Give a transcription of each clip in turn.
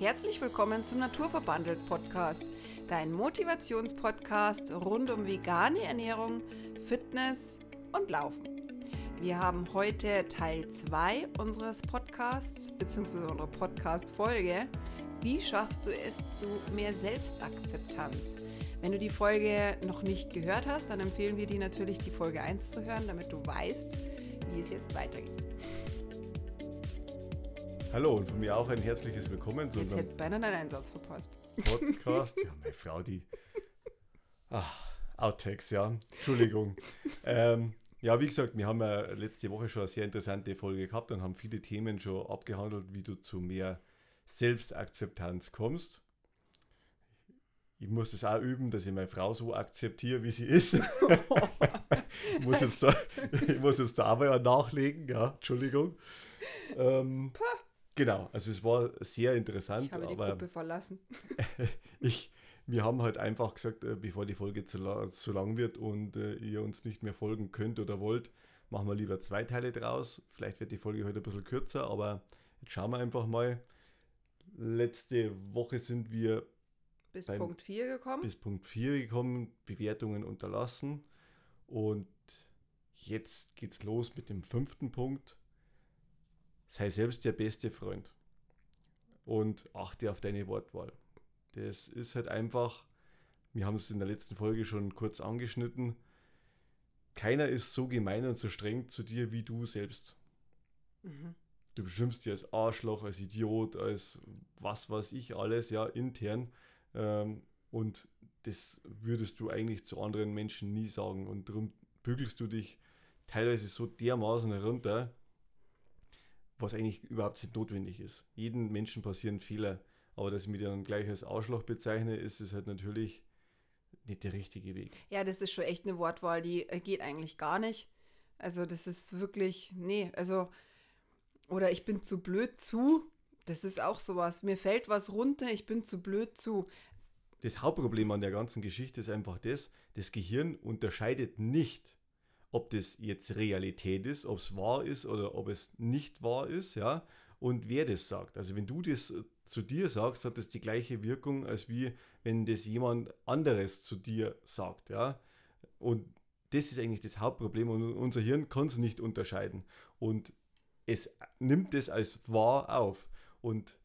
Herzlich willkommen zum Naturverbandelt Podcast, dein Motivationspodcast rund um vegane Ernährung, Fitness und Laufen. Wir haben heute Teil 2 unseres Podcasts bzw. unserer Podcast-Folge. Wie schaffst du es zu mehr Selbstakzeptanz? Wenn du die Folge noch nicht gehört hast, dann empfehlen wir dir natürlich, die Folge 1 zu hören, damit du weißt, wie es jetzt weitergeht. Hallo und von mir auch ein herzliches Willkommen zu Jetzt hättest du beinahe deinen Einsatz verpasst. Podcast. Ja, meine Frau, die. Ach, Outtakes, ja. Entschuldigung. ähm, ja, wie gesagt, wir haben ja letzte Woche schon eine sehr interessante Folge gehabt und haben viele Themen schon abgehandelt, wie du zu mehr Selbstakzeptanz kommst. Ich muss es auch üben, dass ich meine Frau so akzeptiere, wie sie ist. ich, muss jetzt da, ich muss jetzt da aber ja nachlegen, ja, Entschuldigung. Ähm, Genau, also es war sehr interessant. Ich habe die aber Gruppe verlassen. ich, wir haben halt einfach gesagt, äh, bevor die Folge zu, la zu lang wird und äh, ihr uns nicht mehr folgen könnt oder wollt, machen wir lieber zwei Teile draus. Vielleicht wird die Folge heute ein bisschen kürzer, aber jetzt schauen wir einfach mal. Letzte Woche sind wir bis beim, Punkt 4 gekommen. Bis Punkt 4 gekommen, Bewertungen unterlassen. Und jetzt geht's los mit dem fünften Punkt sei selbst der beste Freund und achte auf deine Wortwahl. Das ist halt einfach, wir haben es in der letzten Folge schon kurz angeschnitten, keiner ist so gemein und so streng zu dir wie du selbst. Mhm. Du bestimmst dich als Arschloch, als Idiot, als was weiß ich alles, ja, intern. Ähm, und das würdest du eigentlich zu anderen Menschen nie sagen. Und darum bügelst du dich teilweise so dermaßen herunter, was eigentlich überhaupt nicht notwendig ist. Jeden Menschen passieren Fehler, aber dass ich mich dann gleich als Arschloch bezeichne, ist es halt natürlich nicht der richtige Weg. Ja, das ist schon echt eine Wortwahl, die äh, geht eigentlich gar nicht. Also das ist wirklich, nee, also, oder ich bin zu blöd zu, das ist auch sowas. Mir fällt was runter, ich bin zu blöd zu. Das Hauptproblem an der ganzen Geschichte ist einfach das, das Gehirn unterscheidet nicht ob das jetzt Realität ist, ob es wahr ist oder ob es nicht wahr ist, ja, und wer das sagt. Also wenn du das äh, zu dir sagst, hat das die gleiche Wirkung, als wie wenn das jemand anderes zu dir sagt, ja. Und das ist eigentlich das Hauptproblem und unser Hirn kann es nicht unterscheiden. Und es nimmt es als wahr auf. Und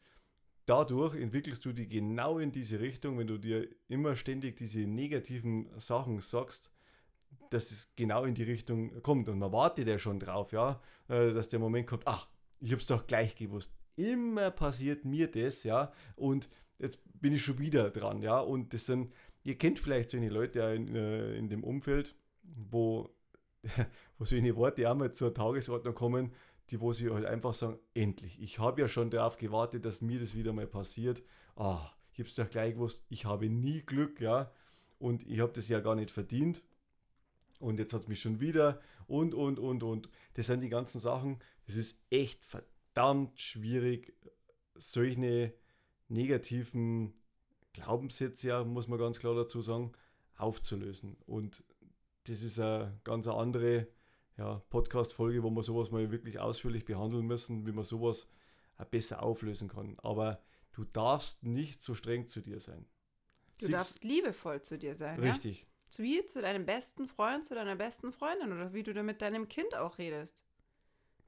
dadurch entwickelst du dich genau in diese Richtung, wenn du dir immer ständig diese negativen Sachen sagst, dass es genau in die Richtung kommt. Und man wartet ja schon drauf, ja, äh, dass der Moment kommt, ach, ich habe es doch gleich gewusst. Immer passiert mir das, ja, und jetzt bin ich schon wieder dran, ja, und das sind, ihr kennt vielleicht so eine Leute in, äh, in dem Umfeld, wo, wo so eine Worte einmal zur Tagesordnung kommen, die wo sie halt einfach sagen, endlich, ich habe ja schon darauf gewartet, dass mir das wieder mal passiert. Ah, ich habe es doch gleich gewusst, ich habe nie Glück, ja, und ich habe das ja gar nicht verdient und jetzt hat es mich schon wieder und, und, und, und. Das sind die ganzen Sachen. Es ist echt verdammt schwierig, solche negativen Glaubenssätze, ja, muss man ganz klar dazu sagen, aufzulösen. Und das ist eine ganz andere ja, Podcast-Folge, wo wir sowas mal wirklich ausführlich behandeln müssen, wie man sowas besser auflösen kann. Aber du darfst nicht so streng zu dir sein. Du Siehst, darfst liebevoll zu dir sein. Richtig. Ja? Wie zu deinem besten Freund, zu deiner besten Freundin oder wie du da mit deinem Kind auch redest.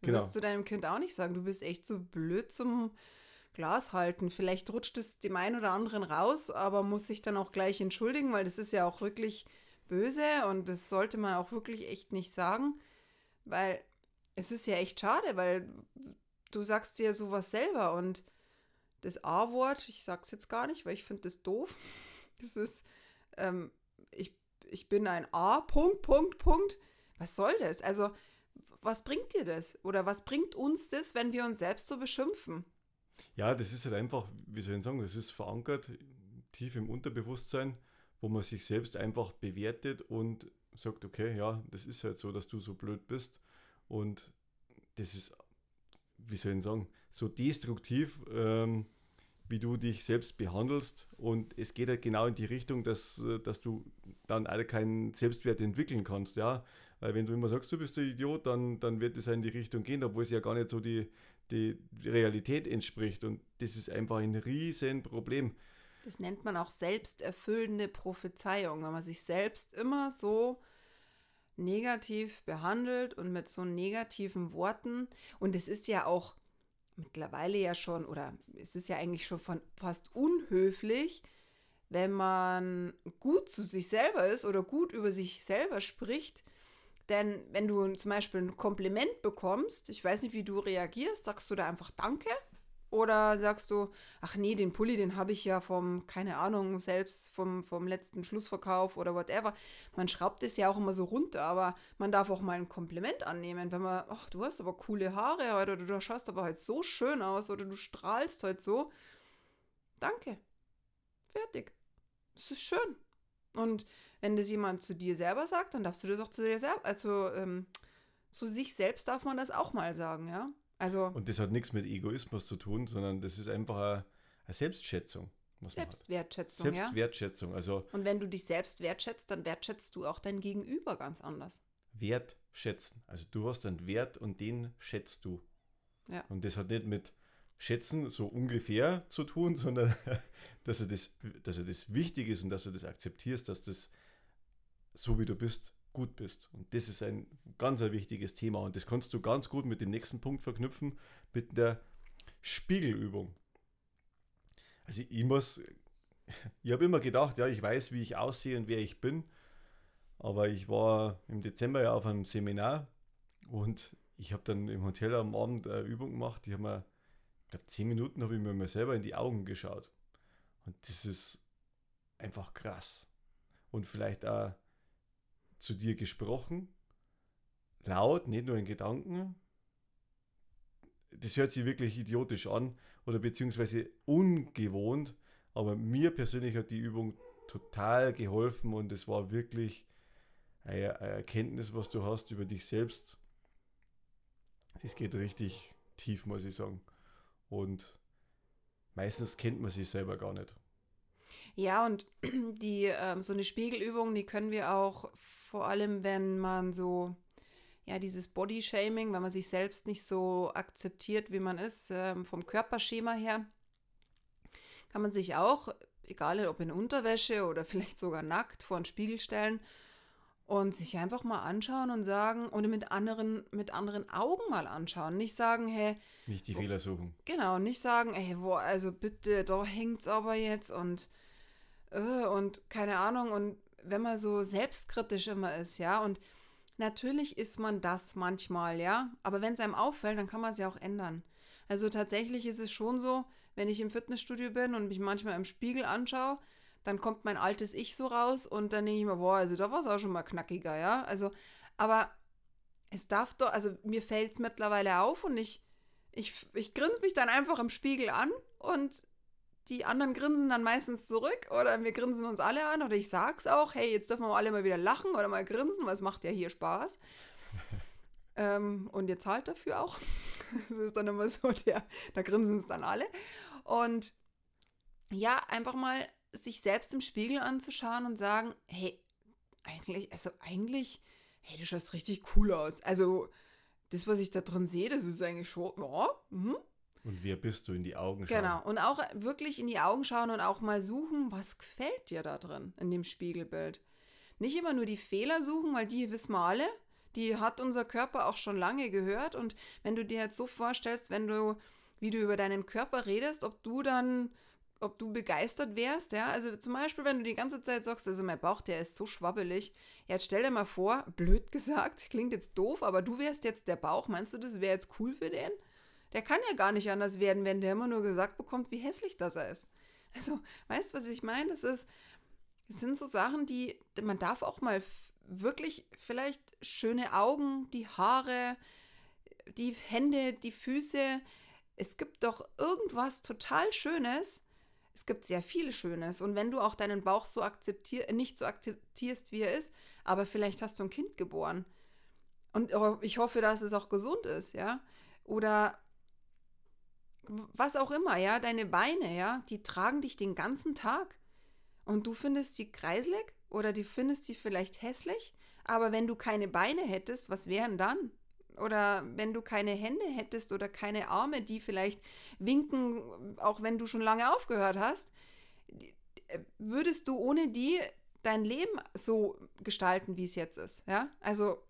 Du genau. wirst zu deinem Kind auch nicht sagen, du bist echt so blöd zum Glas halten. Vielleicht rutscht es dem einen oder anderen raus, aber muss sich dann auch gleich entschuldigen, weil das ist ja auch wirklich böse und das sollte man auch wirklich echt nicht sagen, weil es ist ja echt schade, weil du sagst dir sowas selber und das A-Wort, ich sag's jetzt gar nicht, weil ich finde das doof. Das ist, ähm, ich ich bin ein A, Punkt, Punkt, Punkt. Was soll das? Also, was bringt dir das? Oder was bringt uns das, wenn wir uns selbst so beschimpfen? Ja, das ist halt einfach, wie soll ich sagen, das ist verankert tief im Unterbewusstsein, wo man sich selbst einfach bewertet und sagt, okay, ja, das ist halt so, dass du so blöd bist. Und das ist, wie soll ich sagen, so destruktiv, ähm, wie du dich selbst behandelst. Und es geht halt genau in die Richtung, dass, äh, dass du dann alle keinen Selbstwert entwickeln kannst, ja. Weil wenn du immer sagst, du bist der Idiot, dann, dann wird es in die Richtung gehen, obwohl es ja gar nicht so die, die Realität entspricht. Und das ist einfach ein Riesenproblem. Das nennt man auch selbsterfüllende Prophezeiung, wenn man sich selbst immer so negativ behandelt und mit so negativen Worten. Und es ist ja auch mittlerweile ja schon, oder es ist ja eigentlich schon von fast unhöflich, wenn man gut zu sich selber ist oder gut über sich selber spricht. Denn wenn du zum Beispiel ein Kompliment bekommst, ich weiß nicht, wie du reagierst, sagst du da einfach Danke oder sagst du, ach nee, den Pulli, den habe ich ja vom, keine Ahnung, selbst vom, vom letzten Schlussverkauf oder whatever. Man schraubt es ja auch immer so runter, aber man darf auch mal ein Kompliment annehmen, wenn man, ach, du hast aber coole Haare heute oder du schaust aber halt so schön aus oder du strahlst heute so. Danke. Fertig. Das ist schön. Und wenn das jemand zu dir selber sagt, dann darfst du das auch zu dir selber, also ähm, zu sich selbst darf man das auch mal sagen, ja. Also und das hat nichts mit Egoismus zu tun, sondern das ist einfach eine, eine Selbstschätzung. Selbstwertschätzung, Selbstwertschätzung, also. Und wenn du dich selbst wertschätzt, dann wertschätzt du auch dein Gegenüber ganz anders. Wertschätzen. Also du hast einen Wert und den schätzt du. Ja. Und das hat nicht mit Schätzen so ungefähr zu tun, sondern dass er das, dass er das wichtig ist und dass du das akzeptierst, dass das so wie du bist gut bist. Und das ist ein ganz ein wichtiges Thema. Und das kannst du ganz gut mit dem nächsten Punkt verknüpfen, mit der Spiegelübung. Also ich muss, ich habe immer gedacht, ja, ich weiß, wie ich aussehe und wer ich bin. Aber ich war im Dezember ja auf einem Seminar und ich habe dann im Hotel am Abend eine Übung gemacht. Ich habe mir, ich glaube, zehn Minuten habe ich mir mal selber in die Augen geschaut. Und das ist einfach krass. Und vielleicht auch zu dir gesprochen, laut, nicht nur in Gedanken. Das hört sich wirklich idiotisch an oder beziehungsweise ungewohnt, aber mir persönlich hat die Übung total geholfen und es war wirklich eine, Erkenntnis, was du hast über dich selbst. Es geht richtig tief, muss ich sagen. Und meistens kennt man sich selber gar nicht. Ja, und die, ähm, so eine Spiegelübung, die können wir auch vor allem, wenn man so, ja, dieses Body-Shaming, wenn man sich selbst nicht so akzeptiert, wie man ist, ähm, vom Körperschema her, kann man sich auch, egal ob in Unterwäsche oder vielleicht sogar nackt, vor einen Spiegel stellen und sich einfach mal anschauen und sagen, oder mit anderen, mit anderen Augen mal anschauen. Nicht sagen, hey. Nicht die Fehler suchen. Genau, nicht sagen, hey, boah, also bitte, da hängt's aber jetzt und, äh, und keine Ahnung und wenn man so selbstkritisch immer ist, ja, und natürlich ist man das manchmal, ja, aber wenn es einem auffällt, dann kann man es ja auch ändern. Also tatsächlich ist es schon so, wenn ich im Fitnessstudio bin und mich manchmal im Spiegel anschaue, dann kommt mein altes Ich so raus und dann denke ich mir, boah, also da war es auch schon mal knackiger, ja. Also, aber es darf doch, also mir fällt es mittlerweile auf und ich, ich, ich grinse mich dann einfach im Spiegel an und die anderen grinsen dann meistens zurück oder wir grinsen uns alle an oder ich sag's auch, hey, jetzt dürfen wir alle mal wieder lachen oder mal grinsen, weil es macht ja hier Spaß. ähm, und ihr zahlt dafür auch. das ist dann immer so, der, da grinsen es dann alle. Und ja, einfach mal sich selbst im Spiegel anzuschauen und sagen, hey, eigentlich, also eigentlich, hey, du schaust richtig cool aus. Also das, was ich da drin sehe, das ist eigentlich schon, ja, mhm. Und wer bist du in die Augen schauen? Genau. Und auch wirklich in die Augen schauen und auch mal suchen, was gefällt dir da drin in dem Spiegelbild. Nicht immer nur die Fehler suchen, weil die wissen wir alle. Die hat unser Körper auch schon lange gehört. Und wenn du dir jetzt so vorstellst, wenn du, wie du über deinen Körper redest, ob du dann, ob du begeistert wärst, ja. Also zum Beispiel, wenn du die ganze Zeit sagst, also mein Bauch, der ist so schwabbelig. Jetzt stell dir mal vor, blöd gesagt, klingt jetzt doof, aber du wärst jetzt der Bauch. Meinst du, das wäre jetzt cool für den? Der kann ja gar nicht anders werden, wenn der immer nur gesagt bekommt, wie hässlich das er ist. Also, weißt du, was ich meine? Das ist, es sind so Sachen, die, man darf auch mal wirklich vielleicht schöne Augen, die Haare, die Hände, die Füße. Es gibt doch irgendwas total Schönes. Es gibt sehr viel Schönes. Und wenn du auch deinen Bauch so akzeptier nicht so akzeptierst, wie er ist, aber vielleicht hast du ein Kind geboren. Und ich hoffe, dass es auch gesund ist, ja. Oder was auch immer, ja, deine Beine, ja, die tragen dich den ganzen Tag. Und du findest die kreislig oder du findest sie vielleicht hässlich, aber wenn du keine Beine hättest, was wären dann? oder wenn du keine Hände hättest oder keine Arme, die vielleicht winken, auch wenn du schon lange aufgehört hast, würdest du ohne die dein Leben so gestalten, wie es jetzt ist. Ja, also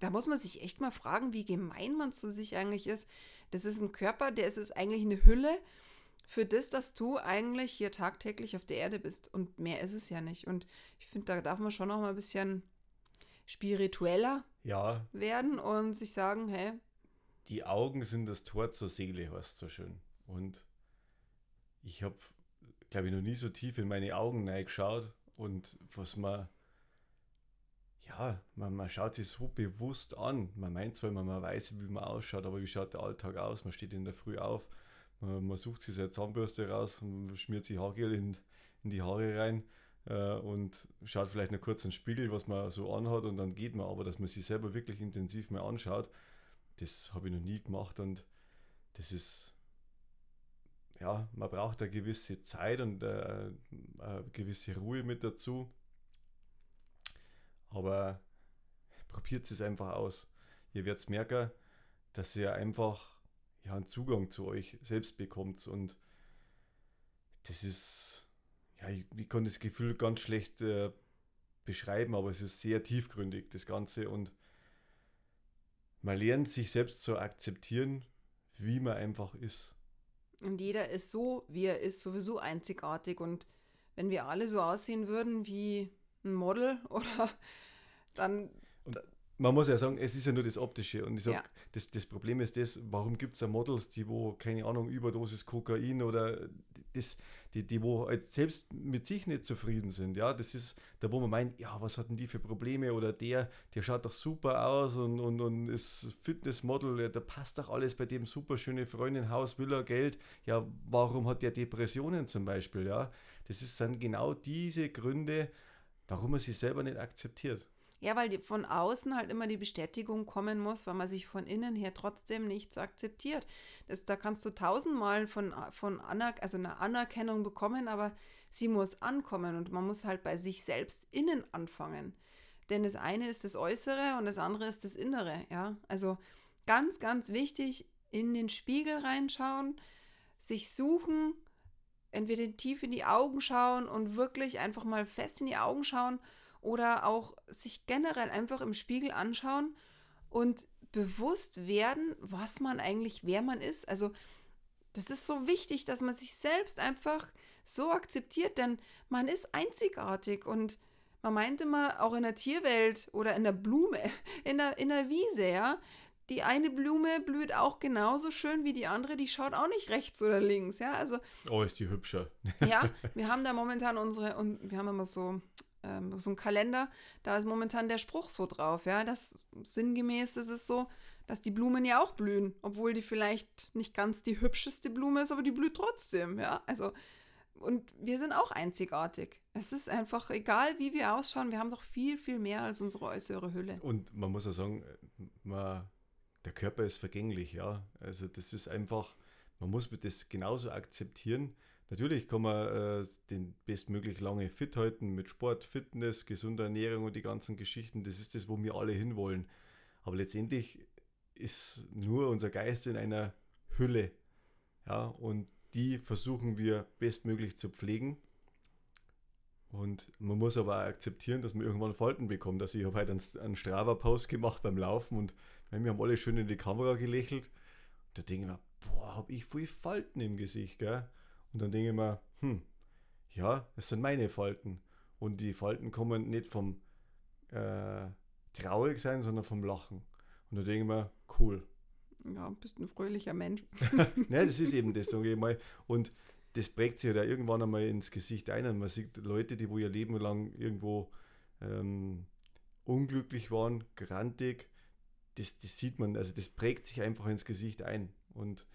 da muss man sich echt mal fragen, wie gemein man zu sich eigentlich ist. Das ist ein Körper, der ist, ist eigentlich eine Hülle für das, dass du eigentlich hier tagtäglich auf der Erde bist. Und mehr ist es ja nicht. Und ich finde, da darf man schon noch mal ein bisschen spiritueller ja. werden und sich sagen, hey. Die Augen sind das Tor zur Seele, was so schön. Und ich habe, glaube ich, noch nie so tief in meine Augen geschaut und was man, ja, man, man schaut sich so bewusst an. Man meint zwar immer, man weiß, wie man ausschaut, aber wie schaut der Alltag aus? Man steht in der Früh auf, man, man sucht sich seine Zahnbürste raus, schmiert sich Haargel in, in die Haare rein äh, und schaut vielleicht noch kurz in den Spiegel, was man so anhat und dann geht man. Aber dass man sich selber wirklich intensiv mal anschaut, das habe ich noch nie gemacht und das ist, ja, man braucht eine gewisse Zeit und äh, eine gewisse Ruhe mit dazu. Aber probiert es einfach aus. Ihr werdet merken, dass ihr einfach ja, einen Zugang zu euch selbst bekommt und das ist ja, ich, ich kann das Gefühl ganz schlecht äh, beschreiben, aber es ist sehr tiefgründig, das Ganze. Und man lernt sich selbst zu akzeptieren, wie man einfach ist. Und jeder ist so, wie er ist, sowieso einzigartig. Und wenn wir alle so aussehen würden wie ein Model oder dann. Und man muss ja sagen, es ist ja nur das Optische. Und ich sage, ja. das, das Problem ist das, warum gibt es ja Models, die wo, keine Ahnung, Überdosis Kokain oder das, die, die wo jetzt selbst mit sich nicht zufrieden sind. Ja, das ist da, wo man meint, ja, was hatten die für Probleme oder der, der schaut doch super aus und, und, und ist Fitnessmodel, da passt doch alles bei dem super schöne Freundin, Haus, Villa, Geld. Ja, warum hat der Depressionen zum Beispiel? Ja, das ist, sind genau diese Gründe, warum man sich selber nicht akzeptiert. Ja, weil von außen halt immer die Bestätigung kommen muss, weil man sich von innen her trotzdem nicht so akzeptiert. Das, da kannst du tausendmal von, von Anerk also eine Anerkennung bekommen, aber sie muss ankommen und man muss halt bei sich selbst innen anfangen. Denn das eine ist das Äußere und das andere ist das Innere, ja. Also ganz, ganz wichtig, in den Spiegel reinschauen, sich suchen, entweder tief in die Augen schauen und wirklich einfach mal fest in die Augen schauen oder auch sich generell einfach im Spiegel anschauen und bewusst werden, was man eigentlich, wer man ist. Also das ist so wichtig, dass man sich selbst einfach so akzeptiert, denn man ist einzigartig und man meint immer auch in der Tierwelt oder in der Blume, in der, in der Wiese, ja. Die eine Blume blüht auch genauso schön wie die andere, die schaut auch nicht rechts oder links, ja. Also. Oh, ist die hübscher. ja, wir haben da momentan unsere, und wir haben immer so ähm, so ein Kalender, da ist momentan der Spruch so drauf, ja, das sinngemäß ist es so, dass die Blumen ja auch blühen, obwohl die vielleicht nicht ganz die hübscheste Blume ist, aber die blüht trotzdem, ja, also und wir sind auch einzigartig. Es ist einfach egal, wie wir ausschauen, wir haben doch viel, viel mehr als unsere äußere Hülle. Und man muss ja sagen, man, der Körper ist vergänglich, ja. Also das ist einfach, man muss das genauso akzeptieren, Natürlich kann man äh, den bestmöglich lange fit halten mit Sport, Fitness, gesunder Ernährung und die ganzen Geschichten. Das ist das, wo wir alle hinwollen. Aber letztendlich ist nur unser Geist in einer Hülle. Ja, und die versuchen wir bestmöglich zu pflegen. Und man muss aber akzeptieren, dass man irgendwann Falten bekommt. Also ich habe heute einen, einen Strava-Post gemacht beim Laufen und wir haben alle schön in die Kamera gelächelt. Und da denke ich mir, boah, habe ich viel Falten im Gesicht, gell? Und dann denke ich mir, hm, ja, das sind meine Falten. Und die Falten kommen nicht vom äh, traurig sein, sondern vom Lachen. Und dann denke ich mir, cool. Ja, bist ein fröhlicher Mensch. ne, das ist eben das, sage ich mal. Und das prägt sich ja da irgendwann einmal ins Gesicht ein. Und man sieht Leute, die wo ihr Leben lang irgendwo ähm, unglücklich waren, grantig, das, das sieht man, also das prägt sich einfach ins Gesicht ein. Und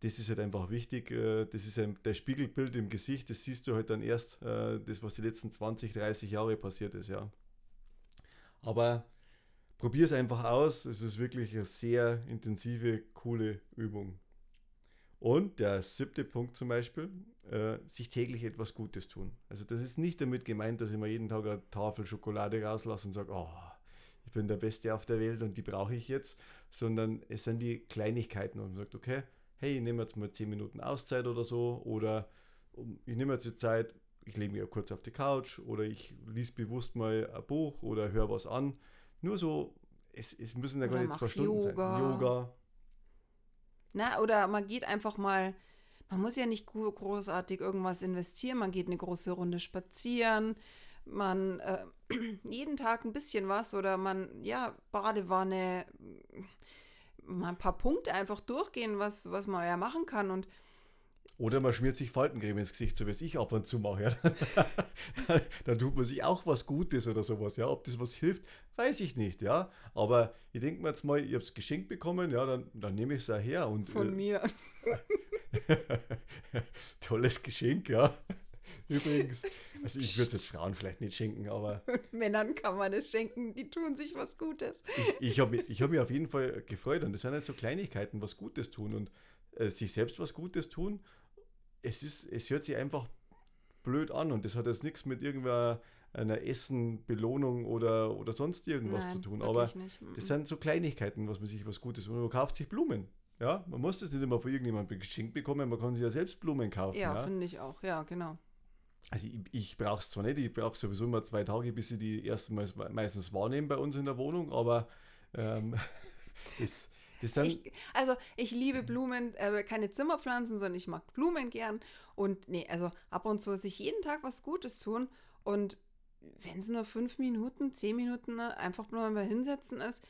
das ist halt einfach wichtig. Äh, das ist ein, der Spiegelbild im Gesicht, das siehst du halt dann erst, äh, das, was die letzten 20, 30 Jahre passiert ist, ja. Aber probier es einfach aus. Es ist wirklich eine sehr intensive, coole Übung. Und der siebte Punkt zum Beispiel, äh, sich täglich etwas Gutes tun. Also das ist nicht damit gemeint, dass ich mir jeden Tag eine Tafel Schokolade rauslasse und sage, oh, ich bin der Beste auf der Welt und die brauche ich jetzt, sondern es sind die Kleinigkeiten und man sagt, okay, hey, ich nehme jetzt mal 10 Minuten Auszeit oder so oder ich nehme jetzt die Zeit, ich lege mich kurz auf die Couch oder ich lese bewusst mal ein Buch oder höre was an. Nur so, es, es müssen ja gar nicht zwei Stunden Yoga. sein. Yoga. Na, oder man geht einfach mal, man muss ja nicht großartig irgendwas investieren, man geht eine große Runde spazieren, man äh, jeden Tag ein bisschen was oder man, ja, Badewanne, mal ein paar Punkte einfach durchgehen, was, was man ja machen kann und oder man schmiert sich Faltencreme ins Gesicht, so wie es ich ab und zu mache. Ja. dann tut man sich auch was Gutes oder sowas. Ja. Ob das was hilft, weiß ich nicht. Ja. Aber ich denke mir jetzt mal, ich habe es geschenkt bekommen, ja, dann, dann nehme ich es her. Und, Von äh, mir. Tolles Geschenk, ja. Übrigens, also ich würde es Frauen vielleicht nicht schenken, aber. Männern kann man es schenken, die tun sich was Gutes. ich, ich habe mich, hab mich auf jeden Fall gefreut und das sind halt so Kleinigkeiten, was Gutes tun und äh, sich selbst was Gutes tun es, ist, es hört sich einfach blöd an und das hat jetzt nichts mit irgendeiner einer Essen, Belohnung oder, oder sonst irgendwas Nein, zu tun. Aber nicht. das sind so Kleinigkeiten, was man sich was Gutes und man kauft sich Blumen. Ja, man muss das nicht immer von irgendjemandem geschenkt bekommen, man kann sich ja selbst Blumen kaufen. Ja, ja. finde ich auch, ja, genau. Also ich, ich brauche es zwar nicht, ich brauche sowieso immer zwei Tage, bis ich die ersten Mal meistens wahrnehme bei uns in der Wohnung, aber ähm, es, ich, also ich liebe Blumen, äh, keine Zimmerpflanzen, sondern ich mag Blumen gern. Und nee, also ab und zu sich jeden Tag was Gutes tun. Und wenn es nur fünf Minuten, zehn Minuten ne, einfach nur mal hinsetzen ist,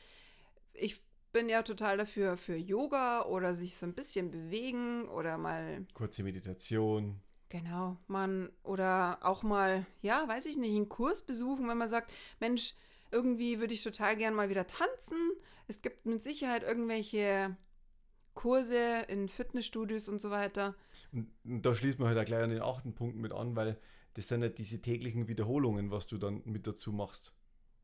ich bin ja total dafür für Yoga oder sich so ein bisschen bewegen oder mal. Kurze Meditation. Genau, man oder auch mal, ja, weiß ich nicht, einen Kurs besuchen, wenn man sagt, Mensch, irgendwie würde ich total gern mal wieder tanzen. Es gibt mit Sicherheit irgendwelche Kurse in Fitnessstudios und so weiter. Und, da schließt man halt auch gleich an den achten Punkt mit an, weil das sind ja diese täglichen Wiederholungen, was du dann mit dazu machst.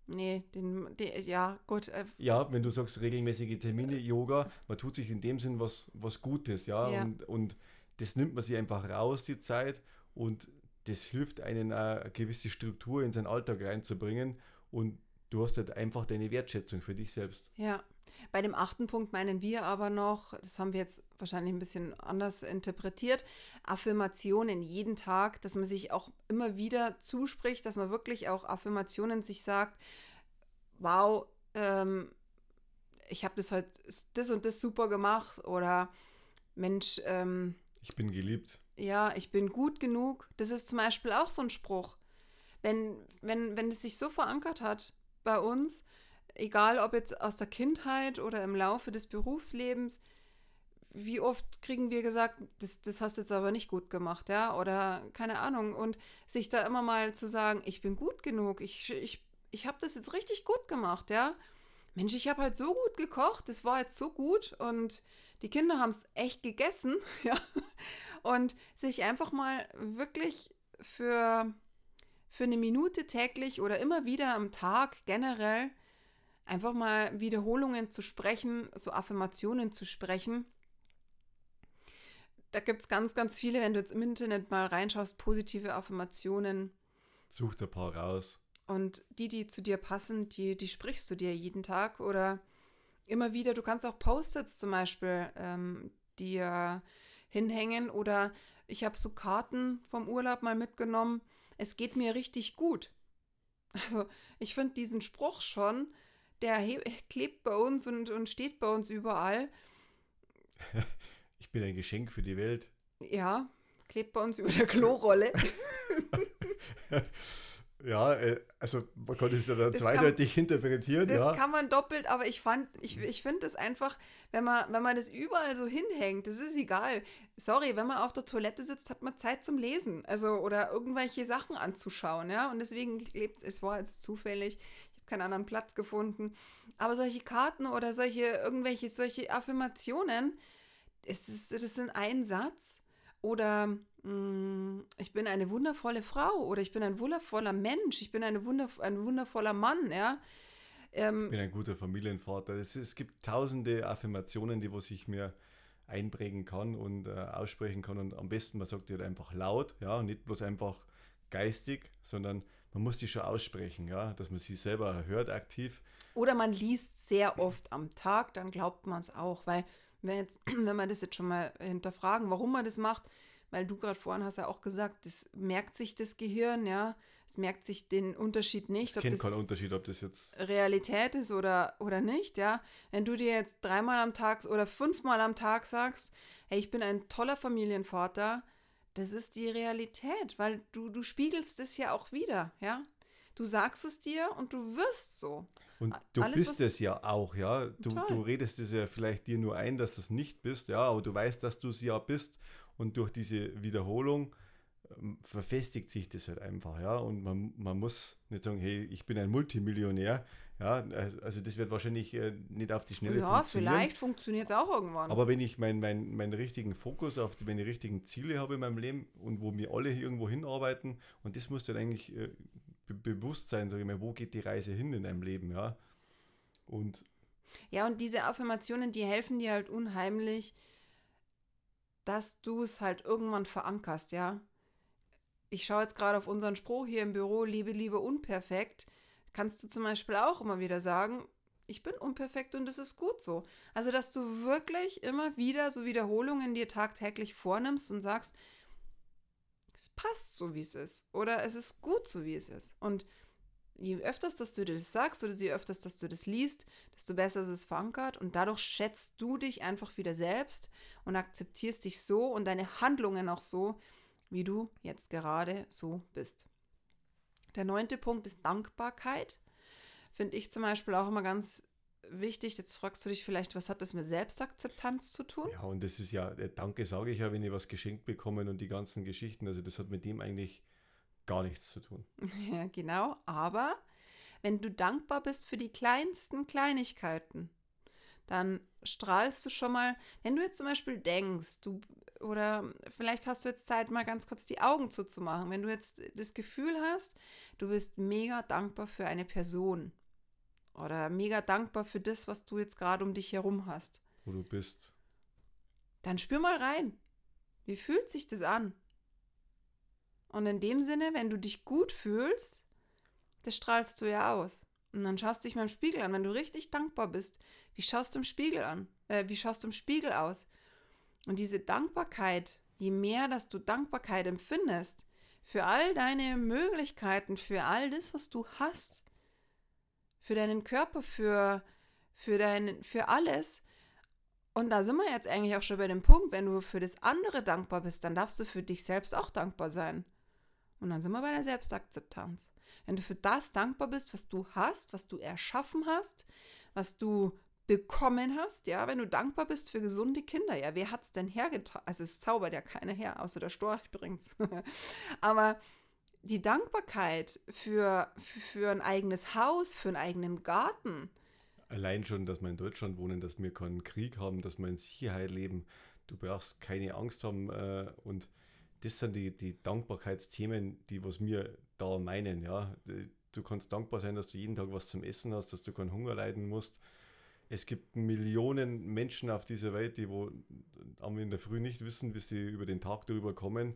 Nee, den, den ja, gut. Äh, ja, wenn du sagst regelmäßige Termine, Yoga, man tut sich in dem Sinn was, was Gutes, ja, ja. Und, und das nimmt man sich einfach raus, die Zeit, und das hilft einen, eine gewisse Struktur in seinen Alltag reinzubringen und du hast halt einfach deine Wertschätzung für dich selbst. Ja. Bei dem achten Punkt meinen wir aber noch, das haben wir jetzt wahrscheinlich ein bisschen anders interpretiert, Affirmationen jeden Tag, dass man sich auch immer wieder zuspricht, dass man wirklich auch Affirmationen sich sagt, wow, ähm, ich habe das heute das und das super gemacht oder Mensch, ähm, ich bin geliebt. Ja, ich bin gut genug. Das ist zum Beispiel auch so ein Spruch. Wenn, wenn, wenn es sich so verankert hat, bei uns, egal ob jetzt aus der Kindheit oder im Laufe des Berufslebens, wie oft kriegen wir gesagt, das, das hast du jetzt aber nicht gut gemacht, ja, oder keine Ahnung. Und sich da immer mal zu sagen, ich bin gut genug, ich, ich, ich habe das jetzt richtig gut gemacht, ja. Mensch, ich habe halt so gut gekocht, das war jetzt so gut und die Kinder haben es echt gegessen, ja. Und sich einfach mal wirklich für für eine Minute täglich oder immer wieder am Tag generell einfach mal Wiederholungen zu sprechen, so Affirmationen zu sprechen. Da gibt es ganz, ganz viele, wenn du jetzt im Internet mal reinschaust, positive Affirmationen. Such dir ein paar raus. Und die, die zu dir passen, die, die sprichst du dir jeden Tag oder immer wieder. Du kannst auch Post-its zum Beispiel ähm, dir hinhängen oder ich habe so Karten vom Urlaub mal mitgenommen es geht mir richtig gut. Also ich finde diesen Spruch schon, der klebt bei uns und, und steht bei uns überall. Ich bin ein Geschenk für die Welt. Ja, klebt bei uns über der Klorolle. Ja, äh, also man konnte es ja dann das zweideutig kann, interpretieren. Das ja. kann man doppelt, aber ich fand, ich, ich finde es einfach, wenn man, wenn man das überall so hinhängt, das ist egal. Sorry, wenn man auf der Toilette sitzt, hat man Zeit zum Lesen. Also oder irgendwelche Sachen anzuschauen, ja. Und deswegen lebt es war jetzt zufällig. Ich habe keinen anderen Platz gefunden. Aber solche Karten oder solche, irgendwelche, solche Affirmationen, es ist, das sind ein Satz oder Mm, ich bin eine wundervolle Frau oder ich bin ein wundervoller Mensch, ich bin eine wunderv ein wundervoller Mann, ja. Ähm, ich bin ein guter Familienvater. Es, es gibt tausende Affirmationen, die was ich mir einprägen kann und äh, aussprechen kann und am besten man sagt die halt einfach laut, ja, nicht bloß einfach geistig, sondern man muss die schon aussprechen, ja, dass man sie selber hört aktiv. Oder man liest sehr oft am Tag, dann glaubt man es auch, weil wenn, jetzt, wenn man das jetzt schon mal hinterfragen, warum man das macht, weil du gerade vorhin hast ja auch gesagt, das merkt sich das Gehirn, ja, es merkt sich den Unterschied nicht. Ich kenne keinen Unterschied, ob das jetzt Realität ist oder, oder nicht, ja. Wenn du dir jetzt dreimal am Tag oder fünfmal am Tag sagst, hey, ich bin ein toller Familienvater, das ist die Realität, weil du, du spiegelst es ja auch wieder, ja. Du sagst es dir und du wirst so. Und du Alles, bist es ja auch, ja. Du, du redest es ja vielleicht dir nur ein, dass du es nicht bist, ja, aber du weißt, dass du es ja bist. Und durch diese Wiederholung ähm, verfestigt sich das halt einfach, ja. Und man, man muss nicht sagen, hey, ich bin ein Multimillionär. Ja, also das wird wahrscheinlich äh, nicht auf die Schnelle ja, funktionieren. Ja, vielleicht funktioniert es auch irgendwann. Aber wenn ich meinen mein, mein richtigen Fokus auf die, meine richtigen Ziele habe in meinem Leben und wo wir alle irgendwo hinarbeiten, und das muss dann eigentlich äh, be bewusst sein, sage ich mal, wo geht die Reise hin in deinem Leben, ja. Und ja, und diese Affirmationen, die helfen dir halt unheimlich, dass du es halt irgendwann verankerst, ja ich schaue jetzt gerade auf unseren Spruch hier im Büro, Liebe, Liebe, unperfekt, kannst du zum Beispiel auch immer wieder sagen, ich bin unperfekt und es ist gut so. Also, dass du wirklich immer wieder so Wiederholungen dir tagtäglich vornimmst und sagst, es passt so, wie es ist. Oder es ist gut so, wie es ist. Und je öfters, dass du dir das sagst oder je öfters, dass du das liest, desto besser ist es verankert und dadurch schätzt du dich einfach wieder selbst und akzeptierst dich so und deine Handlungen auch so, wie du jetzt gerade so bist. Der neunte Punkt ist Dankbarkeit. Finde ich zum Beispiel auch immer ganz wichtig. Jetzt fragst du dich vielleicht, was hat das mit Selbstakzeptanz zu tun? Ja, und das ist ja, Danke sage ich ja, wenn ich was geschenkt bekomme und die ganzen Geschichten. Also das hat mit dem eigentlich gar nichts zu tun. Ja, genau. Aber wenn du dankbar bist für die kleinsten Kleinigkeiten, dann strahlst du schon mal, wenn du jetzt zum Beispiel denkst, du oder vielleicht hast du jetzt Zeit, mal ganz kurz die Augen zuzumachen. Wenn du jetzt das Gefühl hast, du bist mega dankbar für eine Person oder mega dankbar für das, was du jetzt gerade um dich herum hast. Wo du bist. Dann spür mal rein. Wie fühlt sich das an? Und in dem Sinne, wenn du dich gut fühlst, das strahlst du ja aus. Und dann schaust du dich mal im Spiegel an. Wenn du richtig dankbar bist, wie schaust du im Spiegel an? Äh, wie schaust du im Spiegel aus? Und diese Dankbarkeit, je mehr, dass du Dankbarkeit empfindest für all deine Möglichkeiten, für all das, was du hast, für deinen Körper, für, für, dein, für alles. Und da sind wir jetzt eigentlich auch schon bei dem Punkt, wenn du für das andere dankbar bist, dann darfst du für dich selbst auch dankbar sein. Und dann sind wir bei der Selbstakzeptanz. Wenn du für das dankbar bist, was du hast, was du erschaffen hast, was du bekommen hast, ja, wenn du dankbar bist für gesunde Kinder, ja, wer hat es denn hergetan? Also es zaubert ja keiner her, außer der Storch bringt's. Aber die Dankbarkeit für, für ein eigenes Haus, für einen eigenen Garten. Allein schon, dass wir in Deutschland wohnen, dass wir keinen Krieg haben, dass wir in Sicherheit leben. Du brauchst keine Angst haben äh, und das sind die, die Dankbarkeitsthemen, die was wir da meinen, ja. Du kannst dankbar sein, dass du jeden Tag was zum Essen hast, dass du keinen Hunger leiden musst, es gibt Millionen Menschen auf dieser Welt, die wo in der Früh nicht wissen, wie sie über den Tag darüber kommen.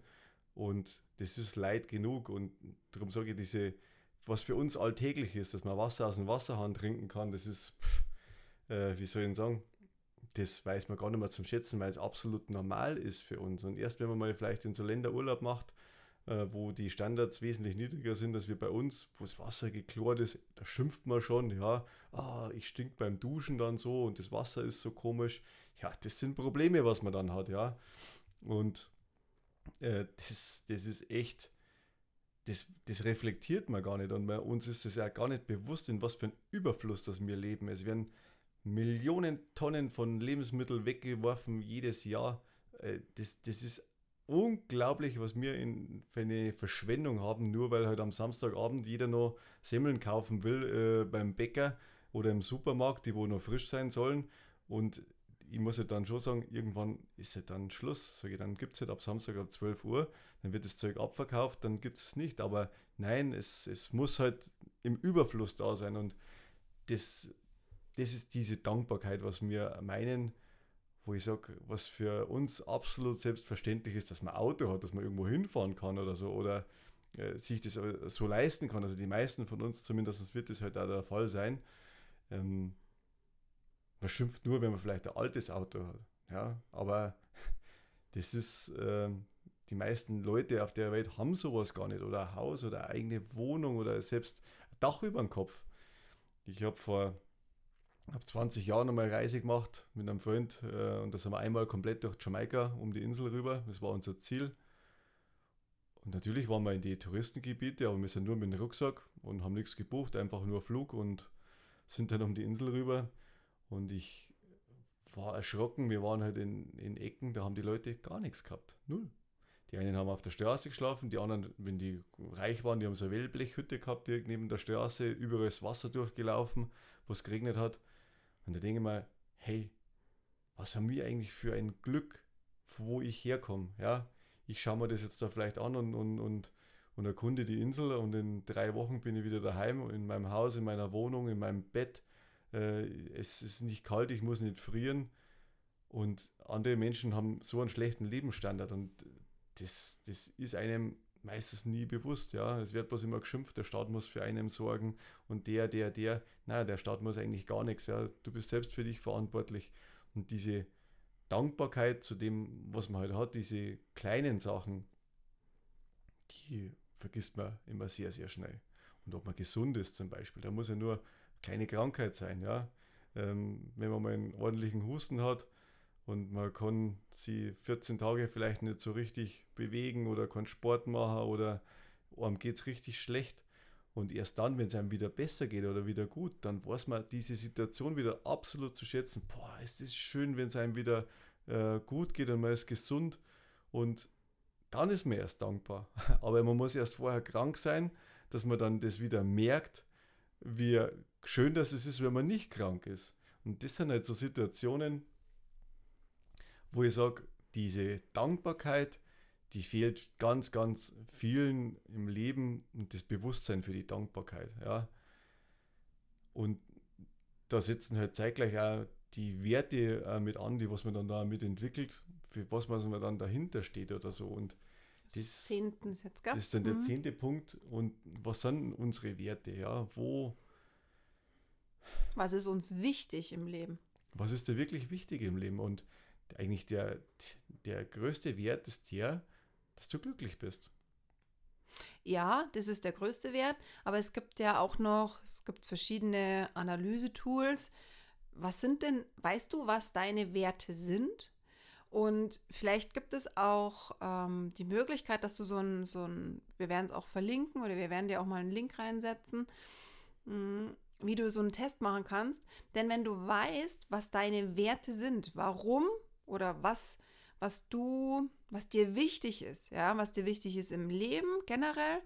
Und das ist Leid genug. Und darum sage ich, diese, was für uns alltäglich ist, dass man Wasser aus dem Wasserhahn trinken kann, das ist, pff, äh, wie soll ich sagen, das weiß man gar nicht mehr zum Schätzen, weil es absolut normal ist für uns. Und erst wenn man mal vielleicht in so Länder Urlaub macht, äh, wo die Standards wesentlich niedriger sind als wir bei uns, wo das Wasser geklort ist, da schimpft man schon, ja, ah, ich stink beim Duschen dann so und das Wasser ist so komisch. Ja, das sind Probleme, was man dann hat, ja. Und äh, das, das ist echt, das, das reflektiert man gar nicht und man, uns ist es ja gar nicht bewusst, in was für ein Überfluss das wir leben. Es werden Millionen Tonnen von Lebensmitteln weggeworfen jedes Jahr. Äh, das, das ist unglaublich, was wir in, für eine Verschwendung haben, nur weil halt am Samstagabend jeder noch Semmeln kaufen will äh, beim Bäcker oder im Supermarkt, die wo noch frisch sein sollen. Und ich muss ja dann schon sagen, irgendwann ist ja dann Schluss. Sag ich, dann gibt es halt ab Samstag ab 12 Uhr, dann wird das Zeug abverkauft, dann gibt es nicht. Aber nein, es, es muss halt im Überfluss da sein. Und das, das ist diese Dankbarkeit, was wir meinen, wo ich sage, was für uns absolut selbstverständlich ist, dass man Auto hat, dass man irgendwo hinfahren kann oder so. Oder äh, sich das so leisten kann. Also die meisten von uns zumindest wird das halt auch der Fall sein. Ähm, man schimpft nur, wenn man vielleicht ein altes Auto hat. Ja, aber das ist, äh, die meisten Leute auf der Welt haben sowas gar nicht. Oder ein Haus oder eine eigene Wohnung oder selbst ein Dach über dem Kopf. Ich habe vor hab 20 Jahren einmal eine Reise gemacht mit einem Freund äh, und da sind wir einmal komplett durch Jamaika um die Insel rüber. Das war unser Ziel. Und natürlich waren wir in die Touristengebiete, aber wir sind nur mit dem Rucksack und haben nichts gebucht, einfach nur Flug und sind dann um die Insel rüber. Und ich war erschrocken, wir waren halt in, in Ecken, da haben die Leute gar nichts gehabt. Null. Die einen haben auf der Straße geschlafen, die anderen, wenn die reich waren, die haben so eine Wellblechhütte gehabt, direkt neben der Straße, überall ist Wasser durchgelaufen, wo es geregnet hat. Und da denke ich mir, hey, was haben wir eigentlich für ein Glück, wo ich herkomme? Ja, ich schaue mir das jetzt da vielleicht an und, und, und, und erkunde die Insel und in drei Wochen bin ich wieder daheim, in meinem Haus, in meiner Wohnung, in meinem Bett. Äh, es ist nicht kalt, ich muss nicht frieren. Und andere Menschen haben so einen schlechten Lebensstandard und das, das ist einem meistens nie bewusst. Ja, es wird bloß immer geschimpft, der Staat muss für einen sorgen und der, der, der. Nein, der Staat muss eigentlich gar nichts. Ja, du bist selbst für dich verantwortlich und diese Dankbarkeit zu dem, was man halt hat, diese kleinen Sachen, die vergisst man immer sehr, sehr schnell. Und ob man gesund ist zum Beispiel, da muss ja nur kleine Krankheit sein, ja. Ähm, wenn man mal einen ordentlichen Husten hat und man kann sie 14 Tage vielleicht nicht so richtig bewegen oder kann Sport machen oder einem geht es richtig schlecht. Und erst dann, wenn es einem wieder besser geht oder wieder gut, dann weiß man diese Situation wieder absolut zu schätzen. Boah, ist das schön, wenn es einem wieder äh, gut geht und man ist gesund. Und dann ist man erst dankbar. Aber man muss erst vorher krank sein, dass man dann das wieder merkt, wie schön das ist, wenn man nicht krank ist. Und das sind halt so Situationen, wo ich sage, diese Dankbarkeit, die fehlt ganz, ganz vielen im Leben und das Bewusstsein für die Dankbarkeit. Ja. Und da setzen halt zeitgleich auch die Werte äh, mit an, die was man dann da mit entwickelt, für was man dann dahinter steht oder so. Und das, Zehnten jetzt, gell? das ist dann der mhm. zehnte Punkt. Und was sind unsere Werte? Ja, wo. Was ist uns wichtig im Leben? Was ist da wirklich wichtig im Leben? Und eigentlich der, der größte Wert ist der, dass du glücklich bist. Ja, das ist der größte Wert, aber es gibt ja auch noch, es gibt verschiedene Analysetools. Was sind denn, weißt du, was deine Werte sind? Und vielleicht gibt es auch ähm, die Möglichkeit, dass du so ein, so ein, wir werden es auch verlinken oder wir werden dir auch mal einen Link reinsetzen, mh, hm, wie du so einen Test machen kannst. Denn wenn du weißt, was deine Werte sind, warum oder was, was du, was dir wichtig ist, ja, was dir wichtig ist im Leben generell,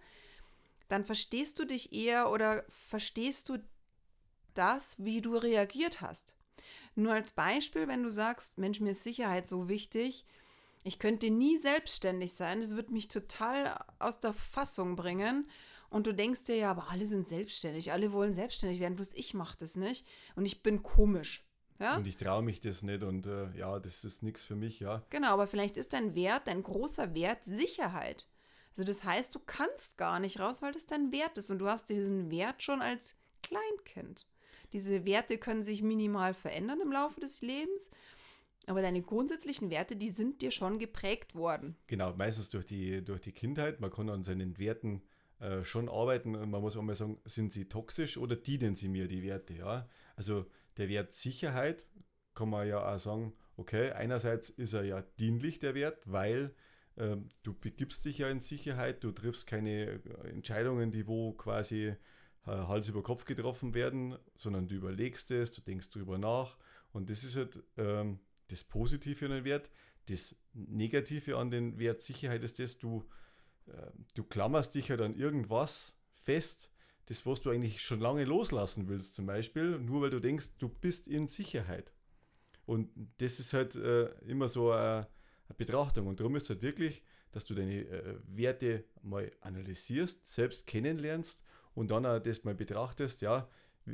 dann verstehst du dich eher oder verstehst du das, wie du reagiert hast. Nur als Beispiel, wenn du sagst, Mensch, mir ist Sicherheit so wichtig, ich könnte nie selbstständig sein, das wird mich total aus der Fassung bringen. Und du denkst dir ja, aber alle sind selbstständig, alle wollen selbstständig werden, bloß ich mache das nicht und ich bin komisch. Ja? Und ich traue mich das nicht und äh, ja, das ist nichts für mich, ja. Genau, aber vielleicht ist dein Wert, dein großer Wert Sicherheit. Also das heißt, du kannst gar nicht raus, weil das dein Wert ist und du hast diesen Wert schon als Kleinkind. Diese Werte können sich minimal verändern im Laufe des Lebens, aber deine grundsätzlichen Werte, die sind dir schon geprägt worden. Genau, meistens durch die, durch die Kindheit. Man kann an seinen Werten äh, schon arbeiten. Man muss auch mal sagen, sind sie toxisch oder dienen sie mir, die Werte? Ja? Also der Wert Sicherheit kann man ja auch sagen, okay, einerseits ist er ja dienlich, der Wert, weil ähm, du begibst dich ja in Sicherheit, du triffst keine äh, Entscheidungen, die wo quasi äh, Hals über Kopf getroffen werden, sondern du überlegst es, du denkst drüber nach und das ist halt ähm, das Positive an den Wert. Das Negative an den Wert Sicherheit ist das, du, äh, du klammerst dich halt an irgendwas fest, das, was du eigentlich schon lange loslassen willst, zum Beispiel, nur weil du denkst, du bist in Sicherheit. Und das ist halt äh, immer so eine, eine, Betrachtung. Und darum ist halt wirklich, dass du deine äh, Werte mal analysierst, selbst kennenlernst und dann auch das mal betrachtest, ja,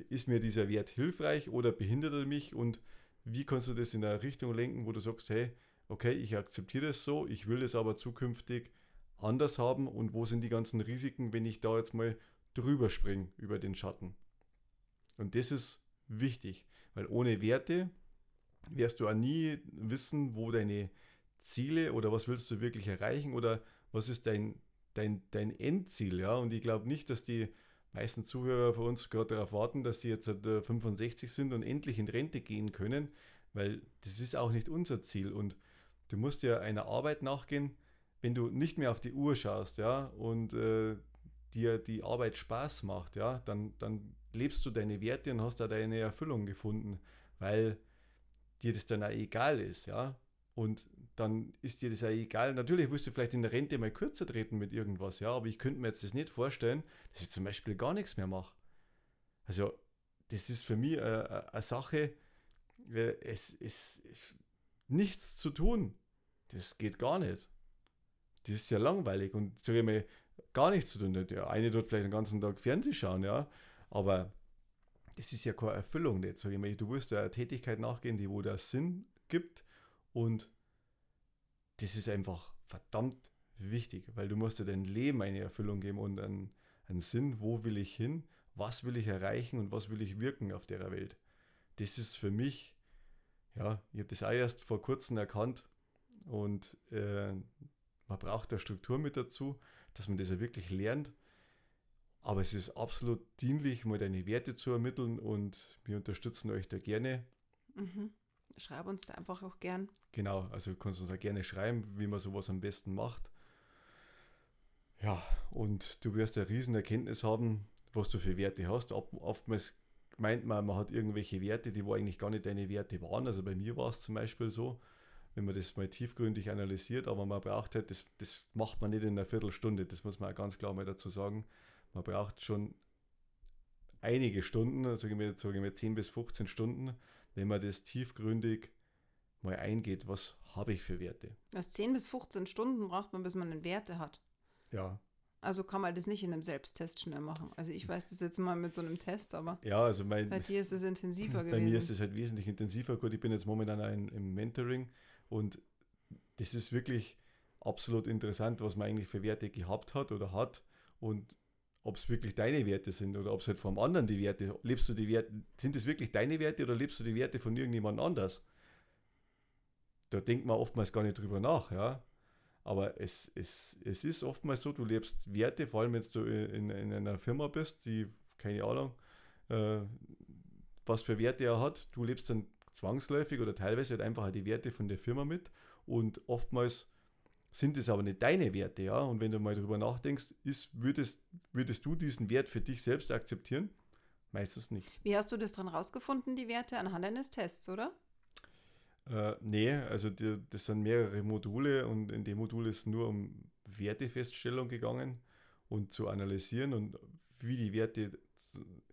ist mir dieser Wert hilfreich oder behindert er mich und wie kannst du das in eine Richtung lenken, wo du sagst, hey, okay, ich akzeptiere das so, ich will es aber zukünftig anders haben und wo sind die ganzen Risiken, wenn ich da jetzt mal drüber springe über den Schatten. Und das ist wichtig, weil ohne Werte wirst du auch nie wissen, wo deine Ziele oder was willst du wirklich erreichen oder was ist dein, dein, dein Endziel. Ja? Und ich glaube nicht, dass die meisten Zuhörer von uns gerade darauf warten, dass sie jetzt 65 sind und endlich in Rente gehen können, weil das ist auch nicht unser Ziel. Und du musst ja einer Arbeit nachgehen, wenn du nicht mehr auf die Uhr schaust, ja, und äh, dir die Arbeit Spaß macht, ja, dann, dann lebst du deine Werte und hast da deine Erfüllung gefunden, weil dir das dann auch egal ist, ja. Und dann ist dir das ja egal. Natürlich wirst du vielleicht in der Rente mal kürzer treten mit irgendwas, ja, aber ich könnte mir jetzt das nicht vorstellen, dass ich zum Beispiel gar nichts mehr mache. Also, das ist für mich eine, äh, eine Sache, äh, es ist nichts zu tun. Das geht gar nicht. Das ist ja langweilig und sage ich mal, gar nichts zu tun. Der eine tut vielleicht den ganzen Tag Fernsehen schauen, ja, aber das ist ja keine Erfüllung nicht. Sag ich mal, du wirst ja eine Tätigkeit nachgehen, die wo der Sinn gibt und das ist einfach verdammt wichtig, weil du musst dir dein Leben eine Erfüllung geben und einen, einen Sinn, wo will ich hin, was will ich erreichen und was will ich wirken auf der Welt. Das ist für mich, ja, ich habe das auch erst vor kurzem erkannt und äh, man braucht da Struktur mit dazu, dass man das ja wirklich lernt. Aber es ist absolut dienlich, mal deine Werte zu ermitteln und wir unterstützen euch da gerne. Mhm. Schreib uns da einfach auch gern. Genau, also du kannst uns da gerne schreiben, wie man sowas am besten macht. Ja, und du wirst eine riesen Erkenntnis haben, was du für Werte hast. Oftmals meint man, man hat irgendwelche Werte, die wo eigentlich gar nicht deine Werte waren. Also bei mir war es zum Beispiel so, wenn man das mal tiefgründig analysiert, aber man braucht halt, das, das macht man nicht in einer Viertelstunde, das muss man auch ganz klar mal dazu sagen. Man braucht schon einige Stunden, wir, sagen wir 10 bis 15 Stunden, wenn man das tiefgründig mal eingeht, was habe ich für Werte. Das 10 bis 15 Stunden braucht man, bis man eine Werte hat. Ja. Also kann man das nicht in einem Selbsttest schnell machen. Also ich weiß das jetzt mal mit so einem Test, aber ja, also mein, bei dir ist es intensiver bei gewesen. Bei mir ist es halt wesentlich intensiver. Gut, ich bin jetzt momentan ein, im Mentoring und das ist wirklich absolut interessant, was man eigentlich für Werte gehabt hat oder hat und ob es wirklich deine Werte sind oder ob es halt vom anderen die Werte, lebst du die Werte, sind es wirklich deine Werte oder lebst du die Werte von irgendjemand anders? Da denkt man oftmals gar nicht drüber nach, ja. Aber es, es, es ist oftmals so, du lebst Werte, vor allem wenn du in, in einer Firma bist, die, keine Ahnung, äh, was für Werte er hat, du lebst dann zwangsläufig oder teilweise halt einfach die Werte von der Firma mit und oftmals sind es aber nicht deine Werte, ja. Und wenn du mal drüber nachdenkst, ist, würdest, würdest du diesen Wert für dich selbst akzeptieren? Meistens nicht. Wie hast du das dran rausgefunden, die Werte anhand eines Tests, oder? Äh, nee, also die, das sind mehrere Module und in dem Modul ist nur um Wertefeststellung gegangen und zu analysieren und wie die Werte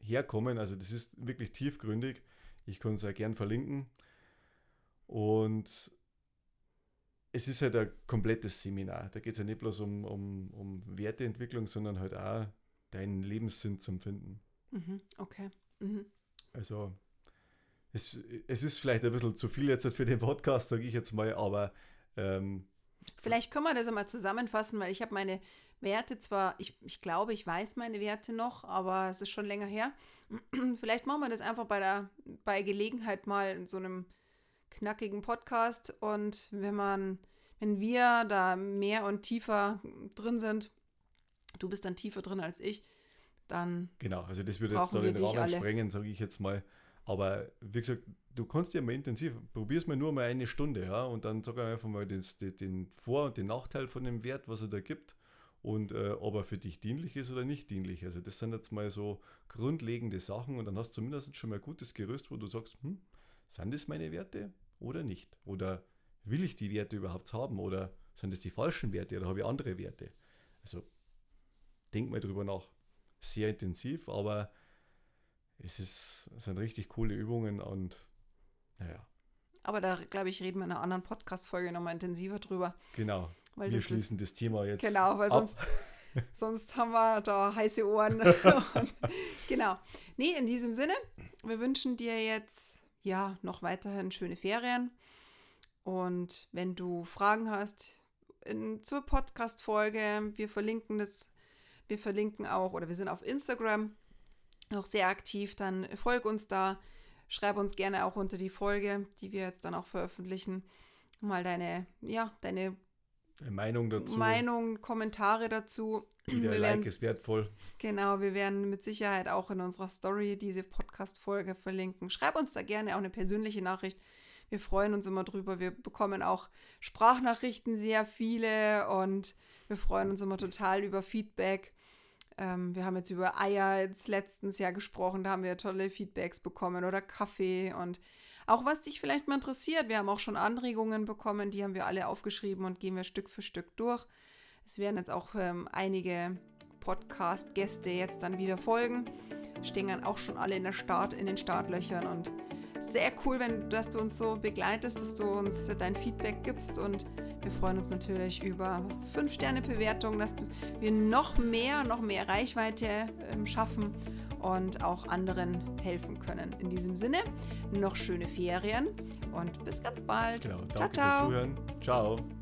herkommen. Also das ist wirklich tiefgründig. Ich kann es ja gern verlinken. Und es ist halt ein komplettes Seminar. Da geht es ja nicht bloß um, um, um Werteentwicklung, sondern halt auch deinen Lebenssinn zum Finden. Mhm, okay. Mhm. Also es, es ist vielleicht ein bisschen zu viel jetzt für den Podcast, sage ich jetzt mal, aber ähm, Vielleicht können wir das einmal zusammenfassen, weil ich habe meine Werte zwar, ich, ich glaube, ich weiß meine Werte noch, aber es ist schon länger her. Vielleicht machen wir das einfach bei der bei Gelegenheit mal in so einem knackigen Podcast und wenn man, wenn wir da mehr und tiefer drin sind, du bist dann tiefer drin als ich, dann. Genau, also das würde jetzt da den Rahmen sprengen, sage ich jetzt mal. Aber wie gesagt, du kannst ja mal intensiv, probier's mal nur mal eine Stunde, ja, und dann sag einfach mal den, den Vor- und den Nachteil von dem Wert, was er da gibt und äh, ob er für dich dienlich ist oder nicht dienlich. Also das sind jetzt mal so grundlegende Sachen und dann hast du zumindest schon mal ein gutes Gerüst, wo du sagst, hm, sind das meine Werte oder nicht? Oder will ich die Werte überhaupt haben oder sind das die falschen Werte oder habe ich andere Werte? Also denk mal drüber nach. Sehr intensiv, aber es, ist, es sind richtig coole Übungen und naja. Aber da, glaube ich, reden wir in einer anderen Podcast-Folge nochmal intensiver drüber. Genau. Weil wir schließen ist, das Thema jetzt. Genau, weil ab. sonst, sonst haben wir da heiße Ohren. genau. Nee, in diesem Sinne, wir wünschen dir jetzt ja noch weiterhin schöne Ferien. Und wenn du Fragen hast in, zur Podcast-Folge. Wir verlinken das, wir verlinken auch, oder wir sind auf Instagram auch sehr aktiv. Dann folg uns da, schreib uns gerne auch unter die Folge, die wir jetzt dann auch veröffentlichen, mal deine, ja, deine Meinung dazu. Meinung, Kommentare dazu. Jeder wir Like ist wertvoll. Genau, wir werden mit Sicherheit auch in unserer Story diese Podcast-Folge verlinken. Schreib uns da gerne auch eine persönliche Nachricht. Wir freuen uns immer drüber. Wir bekommen auch Sprachnachrichten sehr viele und wir freuen uns immer total über Feedback. Ähm, wir haben jetzt über Eier jetzt letztens Jahr gesprochen, da haben wir tolle Feedbacks bekommen oder Kaffee und auch was dich vielleicht mal interessiert. Wir haben auch schon Anregungen bekommen, die haben wir alle aufgeschrieben und gehen wir Stück für Stück durch. Es werden jetzt auch ähm, einige Podcast-Gäste jetzt dann wieder folgen. Stehen dann auch schon alle in, der Start, in den Startlöchern und sehr cool, wenn, dass du uns so begleitest, dass du uns dein Feedback gibst und wir freuen uns natürlich über 5-Sterne-Bewertungen, dass wir noch mehr, noch mehr Reichweite ähm, schaffen und auch anderen helfen können. In diesem Sinne, noch schöne Ferien und bis ganz bald. Genau, danke ciao, ciao. fürs Zuhören. Ciao.